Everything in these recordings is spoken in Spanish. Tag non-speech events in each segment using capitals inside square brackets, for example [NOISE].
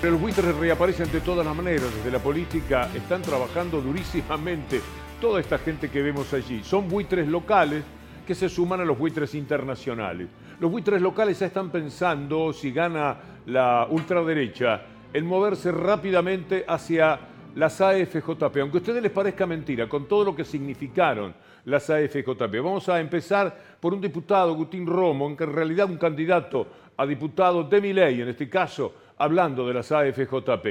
Pero los buitres reaparecen de todas las maneras. Desde la política están trabajando durísimamente toda esta gente que vemos allí. Son buitres locales que se suman a los buitres internacionales. Los buitres locales ya están pensando, si gana la ultraderecha, en moverse rápidamente hacia las AFJP, aunque a ustedes les parezca mentira, con todo lo que significaron las AFJP. Vamos a empezar por un diputado, Gutín Romo, en realidad un candidato a diputado de mi ley, en este caso hablando de las AFJP.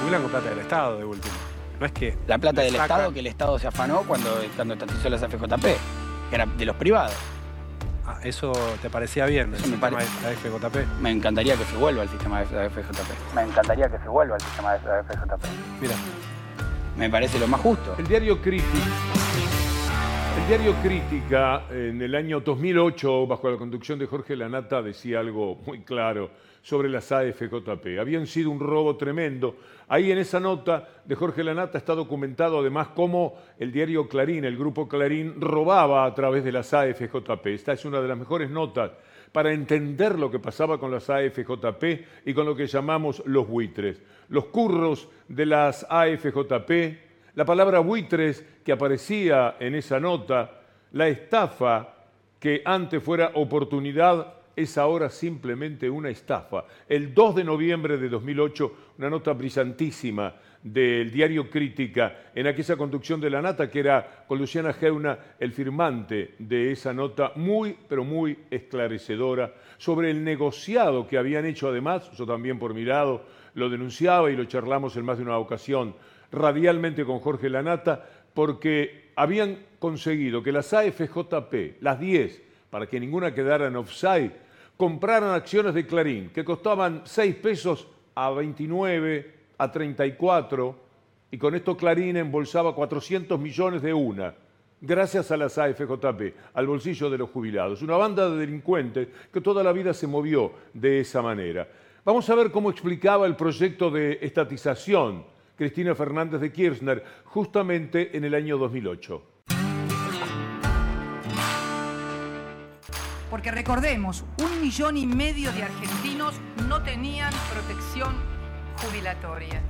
Jubilan con plata del Estado, de último. No es que. La plata del sacan- Estado que el Estado se afanó cuando, cuando estatizó las AFJP, que era de los privados. Ah, ¿Eso te parecía bien? Eso el me sistema parece. de AFJP? Me encantaría que se vuelva al sistema de AFJP. Me encantaría que se vuelva al sistema de AFJP. Mira, Me parece lo más justo. El diario Crítica. El diario Crítica, en el año 2008, bajo la conducción de Jorge Lanata, decía algo muy claro sobre las AFJP. Habían sido un robo tremendo. Ahí en esa nota de Jorge Lanata está documentado además cómo el diario Clarín, el grupo Clarín, robaba a través de las AFJP. Esta es una de las mejores notas para entender lo que pasaba con las AFJP y con lo que llamamos los buitres. Los curros de las AFJP, la palabra buitres que aparecía en esa nota, la estafa que antes fuera oportunidad es ahora simplemente una estafa. El 2 de noviembre de 2008, una nota brillantísima del diario Crítica, en aquella conducción de la nata, que era con Luciana Geuna el firmante de esa nota, muy, pero muy esclarecedora, sobre el negociado que habían hecho además, yo también por mi lado lo denunciaba y lo charlamos en más de una ocasión, radialmente con Jorge Lanata, porque habían conseguido que las AFJP, las 10, para que ninguna quedara en offside, compraran acciones de Clarín que costaban 6 pesos a 29, a 34, y con esto Clarín embolsaba 400 millones de una, gracias a las AFJP, al bolsillo de los jubilados. Una banda de delincuentes que toda la vida se movió de esa manera. Vamos a ver cómo explicaba el proyecto de estatización Cristina Fernández de Kirchner justamente en el año 2008. Porque recordemos, un millón y medio de argentinos no tenían protección jubilatoria.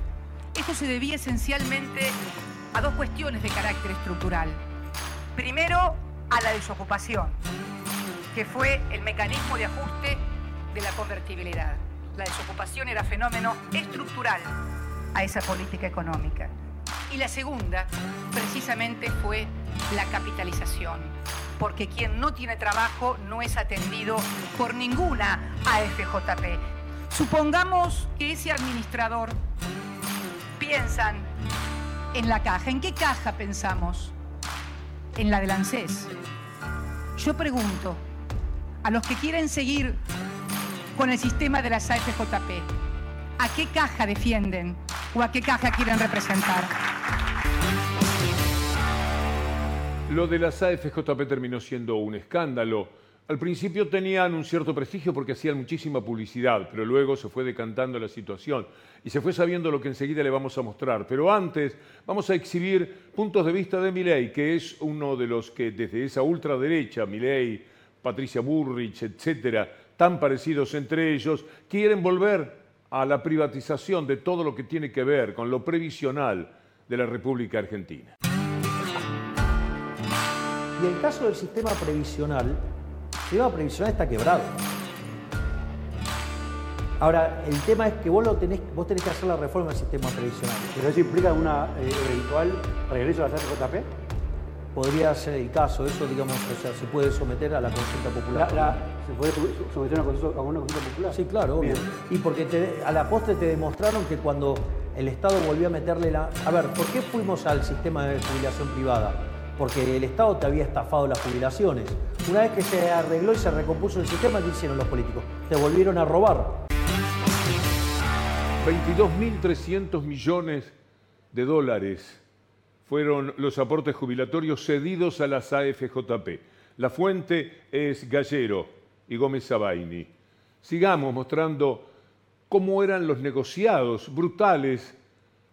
Esto se debía esencialmente a dos cuestiones de carácter estructural. Primero, a la desocupación, que fue el mecanismo de ajuste de la convertibilidad. La desocupación era fenómeno estructural a esa política económica. Y la segunda, precisamente, fue la capitalización, porque quien no tiene trabajo no es atendido por ninguna AFJP. Supongamos que ese administrador piensan en la caja. ¿En qué caja pensamos? En la del ANSES. Yo pregunto a los que quieren seguir con el sistema de las AFJP, ¿a qué caja defienden o a qué caja quieren representar? Lo de las AFJP terminó siendo un escándalo. Al principio tenían un cierto prestigio porque hacían muchísima publicidad, pero luego se fue decantando la situación y se fue sabiendo lo que enseguida le vamos a mostrar. Pero antes vamos a exhibir puntos de vista de Milei, que es uno de los que desde esa ultraderecha, Milei, Patricia Burrich, etcétera, tan parecidos entre ellos, quieren volver a la privatización de todo lo que tiene que ver con lo previsional de la República Argentina. Y el caso del sistema previsional, el sistema previsional está quebrado. Ahora, el tema es que vos, lo tenés, vos tenés que hacer la reforma del sistema previsional. ¿Pero eso implica una eh, eventual regreso a las AFJP? Podría ser el caso, eso, digamos, o sea, se puede someter a la consulta La, popular. la- ¿Se puede someter a una consulta, a una consulta popular? Sí, claro, obvio. Y porque te- a la postre te demostraron que cuando el Estado volvió a meterle la... A ver, ¿por qué fuimos al sistema de jubilación privada? Porque el Estado te había estafado las jubilaciones. Una vez que se arregló y se recompuso el sistema, ¿qué hicieron los políticos? Te volvieron a robar. 22.300 millones de dólares fueron los aportes jubilatorios cedidos a las AFJP. La fuente es Gallero y Gómez Sabaini. Sigamos mostrando cómo eran los negociados brutales.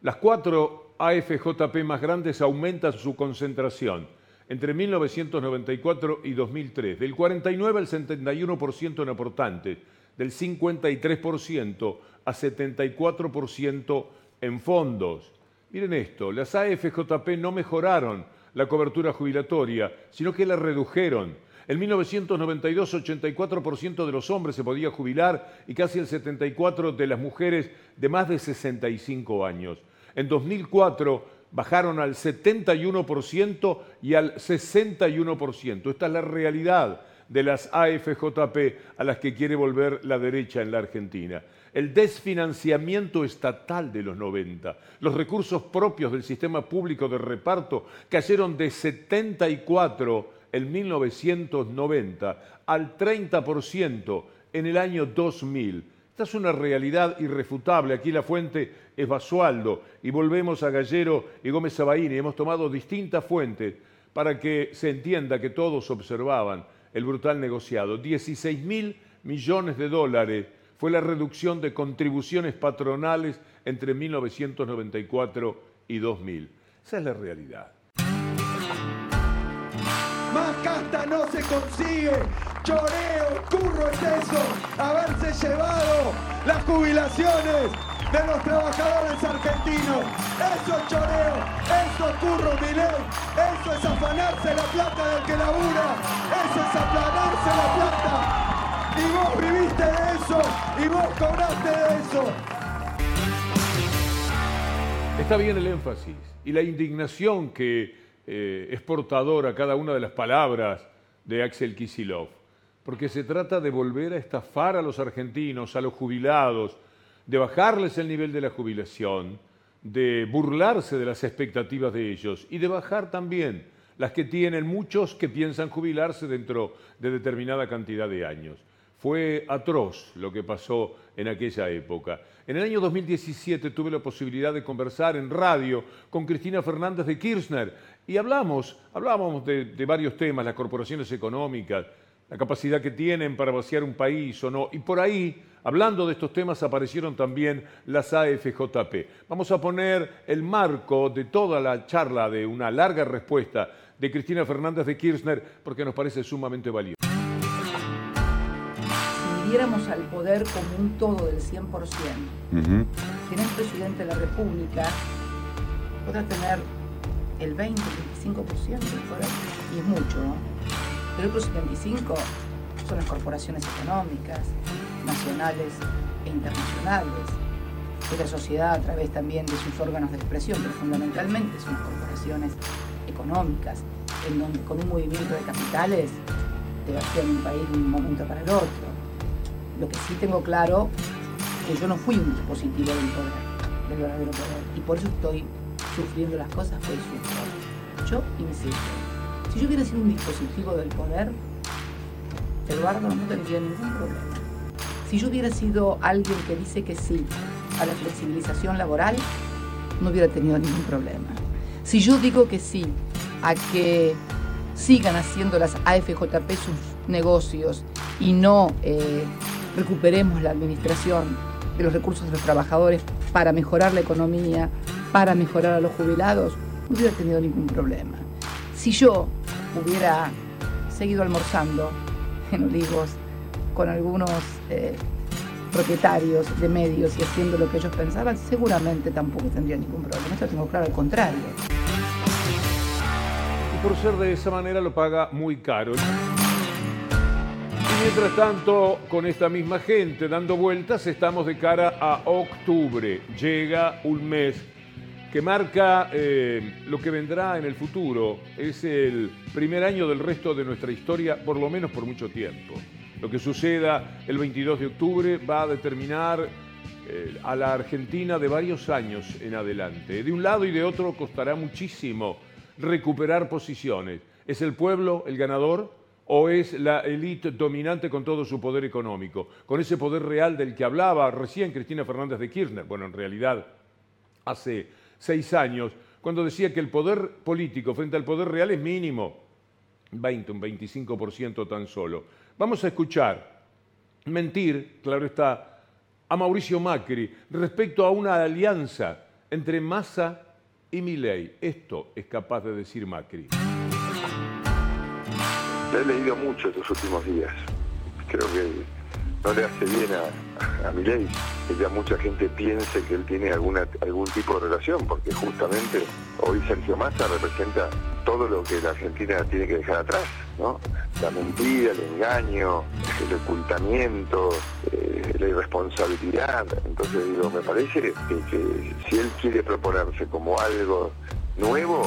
Las cuatro AFJP más grandes aumentan su concentración entre 1994 y 2003, del 49 al 71% en aportantes, del 53% a 74% en fondos. Miren esto, las AFJP no mejoraron la cobertura jubilatoria, sino que la redujeron. En 1992, 84% de los hombres se podía jubilar y casi el 74% de las mujeres de más de 65 años. En 2004 bajaron al 71% y al 61%. Esta es la realidad de las AFJP a las que quiere volver la derecha en la Argentina. El desfinanciamiento estatal de los 90, los recursos propios del sistema público de reparto cayeron de 74 en 1990 al 30% en el año 2000. Esta es una realidad irrefutable. Aquí la fuente es Basualdo y volvemos a Gallero y Gómez Sabaini. Hemos tomado distintas fuentes para que se entienda que todos observaban el brutal negociado. 16 mil millones de dólares fue la reducción de contribuciones patronales entre 1994 y 2000. Esa es la realidad. Más casta no se consigue. Choreo, curro es eso. Haberse llevado las jubilaciones de los trabajadores argentinos. Eso es choreo, eso es curro Milei, eso es afanarse la plata del que labura, eso es aplanarse la plata. Y vos viviste de eso, y vos cobraste de eso. Está bien el énfasis y la indignación que eh, es portadora cada una de las palabras de Axel Kisilov, porque se trata de volver a estafar a los argentinos, a los jubilados, de bajarles el nivel de la jubilación, de burlarse de las expectativas de ellos y de bajar también las que tienen muchos que piensan jubilarse dentro de determinada cantidad de años. Fue atroz lo que pasó en aquella época. En el año 2017 tuve la posibilidad de conversar en radio con Cristina Fernández de Kirchner y hablamos, hablábamos de, de varios temas, las corporaciones económicas, la capacidad que tienen para vaciar un país o no. Y por ahí, hablando de estos temas, aparecieron también las AFJP. Vamos a poner el marco de toda la charla, de una larga respuesta de Cristina Fernández de Kirchner, porque nos parece sumamente valioso. Si midiéramos al poder como un todo del 100%, si el presidente de la República podrá tener el 20, 25% del poder, y es mucho, ¿no? El otro 75 son las corporaciones económicas, nacionales e internacionales, de la sociedad a través también de sus órganos de expresión, pero fundamentalmente son las corporaciones económicas, en donde con un movimiento de capitales te vacían un país de un momento para el otro. Lo que sí tengo claro es que yo no fui un dispositivo del poder, del verdadero poder, y por eso estoy sufriendo las cosas que sufro. Yo y mis hijos. Si yo hubiera sido un dispositivo del poder, Eduardo no tendría ningún problema. Si yo hubiera sido alguien que dice que sí a la flexibilización laboral, no hubiera tenido ningún problema. Si yo digo que sí a que sigan haciendo las AFJP sus negocios y no eh, recuperemos la administración de los recursos de los trabajadores para mejorar la economía, para mejorar a los jubilados, no hubiera tenido ningún problema. Si yo hubiera seguido almorzando en Olivos con algunos eh, propietarios de medios y haciendo lo que ellos pensaban, seguramente tampoco tendría ningún problema. Esto tengo claro, al contrario. Y por ser de esa manera lo paga muy caro. Mientras tanto, con esta misma gente dando vueltas, estamos de cara a octubre. Llega un mes que marca eh, lo que vendrá en el futuro. Es el primer año del resto de nuestra historia, por lo menos por mucho tiempo. Lo que suceda el 22 de octubre va a determinar eh, a la Argentina de varios años en adelante. De un lado y de otro costará muchísimo recuperar posiciones. ¿Es el pueblo el ganador o es la élite dominante con todo su poder económico? Con ese poder real del que hablaba recién Cristina Fernández de Kirchner. Bueno, en realidad hace seis años, cuando decía que el poder político frente al poder real es mínimo, 20, un 25% tan solo. Vamos a escuchar mentir, claro está, a Mauricio Macri respecto a una alianza entre Massa y Milei. Esto es capaz de decir Macri. Le he leído mucho estos últimos días. Creo que no le hace bien a, a Milei que ya mucha gente piense que él tiene algún tipo de relación, porque justamente hoy Sergio Massa representa todo lo que la Argentina tiene que dejar atrás, ¿no? La mentira, el engaño, el ocultamiento, eh, la irresponsabilidad. Entonces digo, me parece que, si él quiere proponerse como algo nuevo,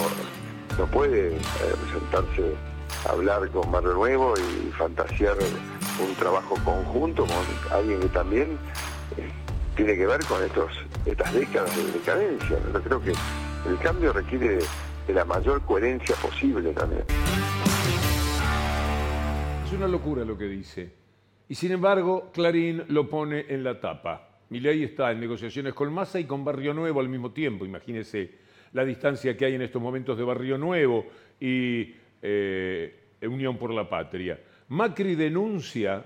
no puede eh, presentarse hablar con Barrio Nuevo y fantasear un trabajo conjunto con alguien que también eh, tiene que ver con estos, estas décadas de decadencia. Yo creo que el cambio requiere de la mayor coherencia posible también. Es una locura lo que dice. Y sin embargo, Clarín lo pone en la tapa. Milei está en negociaciones con Massa y con Barrio Nuevo al mismo tiempo. Imagínese la distancia que hay en estos momentos de Barrio Nuevo y eh, Unión por la Patria. Macri denuncia,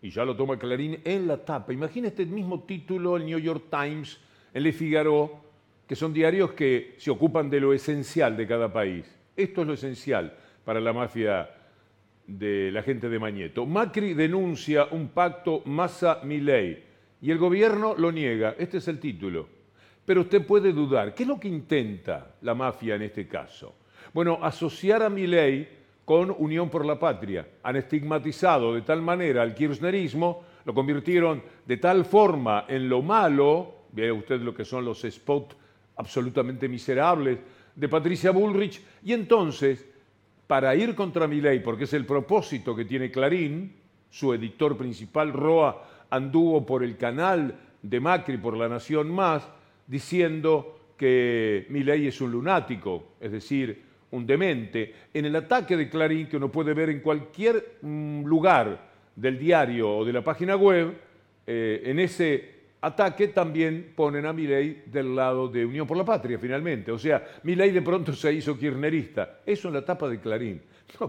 y ya lo toma Clarín, en la tapa. Imagina este mismo título, el New York Times, en Le Figaro, que son diarios que se ocupan de lo esencial de cada país. Esto es lo esencial para la mafia de la gente de Mañeto. Macri denuncia un pacto Massa-Milei y el gobierno lo niega. Este es el título. Pero usted puede dudar, ¿qué es lo que intenta la mafia en este caso? Bueno, asociar a Milei con Unión por la Patria. Han estigmatizado de tal manera al kirchnerismo, lo convirtieron de tal forma en lo malo, ve usted lo que son los spots absolutamente miserables de Patricia Bullrich, y entonces, para ir contra Milei, porque es el propósito que tiene Clarín, su editor principal, Roa, anduvo por el canal de Macri, por La Nación Más, diciendo que Milei es un lunático, es decir, un demente, en el ataque de Clarín que uno puede ver en cualquier mm, lugar del diario o de la página web, eh, en ese ataque también ponen a Milei del lado de Unión por la Patria, finalmente. O sea, Milei de pronto se hizo kirchnerista. Eso en la tapa de Clarín.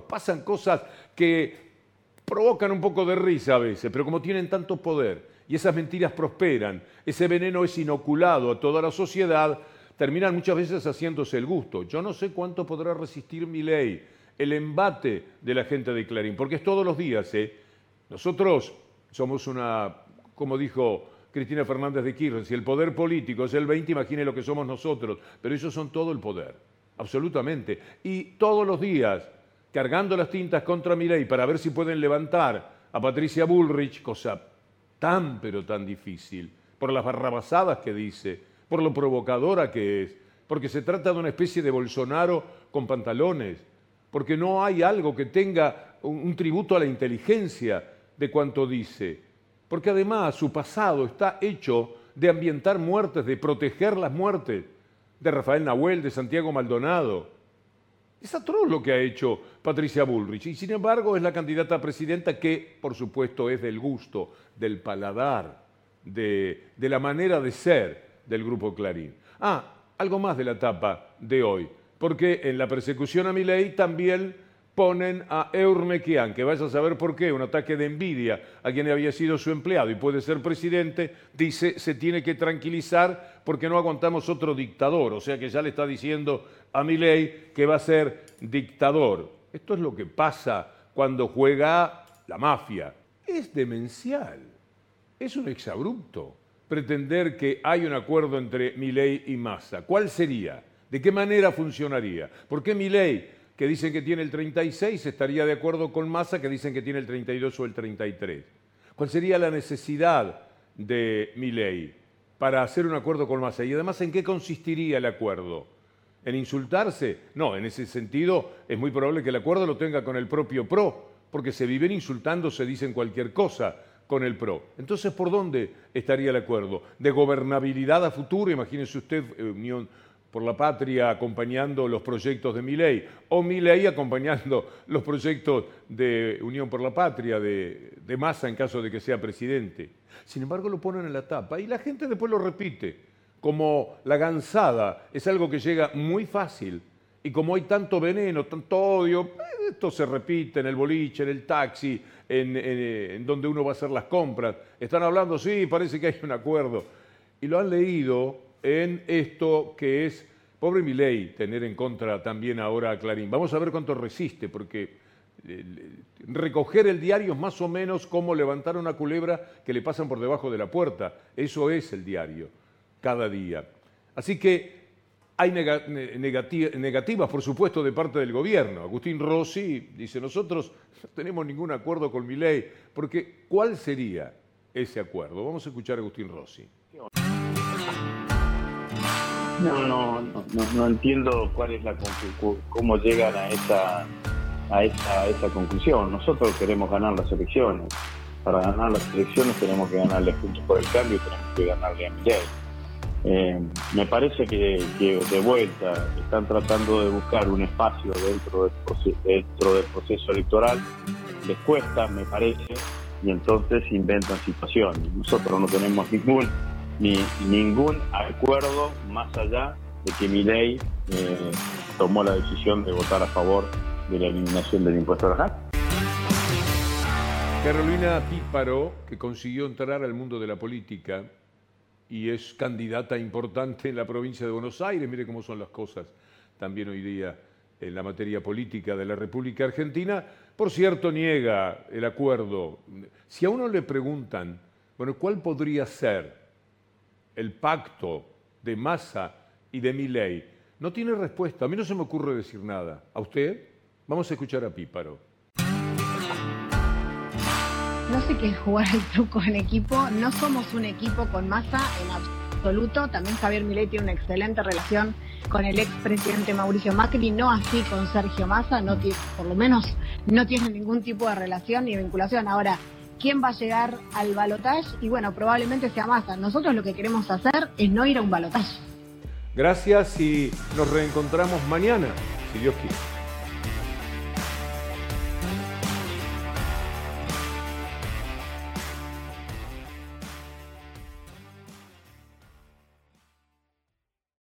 pasan cosas que provocan un poco de risa a veces, pero como tienen tanto poder y esas mentiras prosperan, ese veneno es inoculado a toda la sociedad, terminan muchas veces haciéndose el gusto. Yo no sé cuánto podrá resistir mi ley, el embate de la gente de Clarín, porque es todos los días. ¿eh? Nosotros somos una, como dijo Cristina Fernández de Kirchner, si el poder político es el 20, imagine lo que somos nosotros, pero ellos son todo el poder, absolutamente. Y todos los días, cargando las tintas contra mi ley para ver si pueden levantar a Patricia Bullrich, cosa tan pero tan difícil, por las barrabasadas que dice, por lo provocadora que es, porque se trata de una especie de Bolsonaro con pantalones, porque no hay algo que tenga un, tributo a la inteligencia de cuanto dice, porque además su pasado está hecho de ambientar muertes, de proteger las muertes de Rafael Nahuel, de Santiago Maldonado. Es atroz lo que ha hecho Patricia Bullrich y sin embargo es la candidata a presidenta que, por supuesto, es del gusto, del paladar, de, de la manera de ser del Grupo Clarín. Ah, algo más de la etapa de hoy, porque en la persecución a Milei también ponen a Eurnequian, que vaya a saber por qué, un ataque de envidia a quien había sido su empleado y puede ser presidente, dice se tiene que tranquilizar porque no aguantamos otro dictador, o sea que ya le está diciendo a Milei que va a ser dictador. Esto es lo que pasa cuando juega la mafia. Es demencial, es un exabrupto pretender que hay un acuerdo entre Milei y Massa? ¿Cuál sería? ¿De qué manera funcionaría? ¿Por qué Milei, que dicen que tiene el 36, estaría de acuerdo con Massa, que dicen que tiene el 32 o el 33? ¿Cuál sería la necesidad de Milei para hacer un acuerdo con Massa? Y además, ¿en qué consistiría el acuerdo? ¿En insultarse? No, en ese sentido es muy probable que el acuerdo lo tenga con el propio PRO, porque se viven insultando, se dicen cualquier cosa con el PRO. Entonces, ¿por dónde estaría el acuerdo? ¿De gobernabilidad a futuro? Imagínese usted, eh, Unión por la Patria acompañando los proyectos de Miley, o Miley acompañando [LAUGHS] los proyectos de Unión por la Patria, de, de Massa en caso de que sea presidente. Sin embargo, lo ponen en la tapa y la gente después lo repite, como la gansada, es algo que llega muy fácil. Y como hay tanto veneno, tanto odio, eh, esto se repite en el boliche, en el taxi, en, donde uno va a hacer las compras. Están hablando, sí, parece que hay un acuerdo. Y lo han leído en esto que es, pobre mi ley, tener en contra también ahora a Clarín. Vamos a ver cuánto resiste, porque recoger el diario es más o menos como levantar una culebra que le pasan por debajo de la puerta. Eso es el diario, cada día. Así que hay negativas, por supuesto, de parte del gobierno. Agustín Rossi dice, nosotros no tenemos ningún acuerdo con mi ley, porque ¿cuál sería ese acuerdo? Vamos a escuchar a Agustín Rossi. No, no, no, no, entiendo cuál es la cómo llegan a esa a esa, esa conclusión. Nosotros queremos ganar las elecciones. Para ganar las elecciones tenemos que ganarle Juntos por el Cambio, tenemos que ganarle a Miguel. Eh, me parece que, de vuelta están tratando de buscar un espacio dentro del, dentro del proceso electoral. Les cuesta, me parece, y entonces inventan situaciones. Nosotros no tenemos ningún ni ningún acuerdo más allá de que mi ley eh, tomó la decisión de votar a favor de la eliminación del impuesto a la Carolina Píparo, que consiguió entrar al mundo de la política y es candidata importante en la provincia de Buenos Aires, mire cómo son las cosas también hoy día en la materia política de la República Argentina, por cierto, niega el acuerdo. Si a uno le preguntan, bueno, ¿cuál podría ser el pacto de Massa y de Milei? No tiene respuesta. A mí no se me ocurre decir nada. ¿A usted? Vamos a escuchar a Píparo. No sé qué es jugar el truco en equipo. No somos un equipo con masa en absoluto. También Javier Milei tiene una excelente relación con el expresidente Mauricio Macri, no así con Sergio Massa, no por lo menos no tiene ningún tipo de relación ni vinculación. Ahora, ¿quién va a llegar al balotaje? Y bueno, probablemente sea Massa. Nosotros lo que queremos hacer es no ir a un balotaje. Gracias y nos reencontramos mañana, si Dios quiere.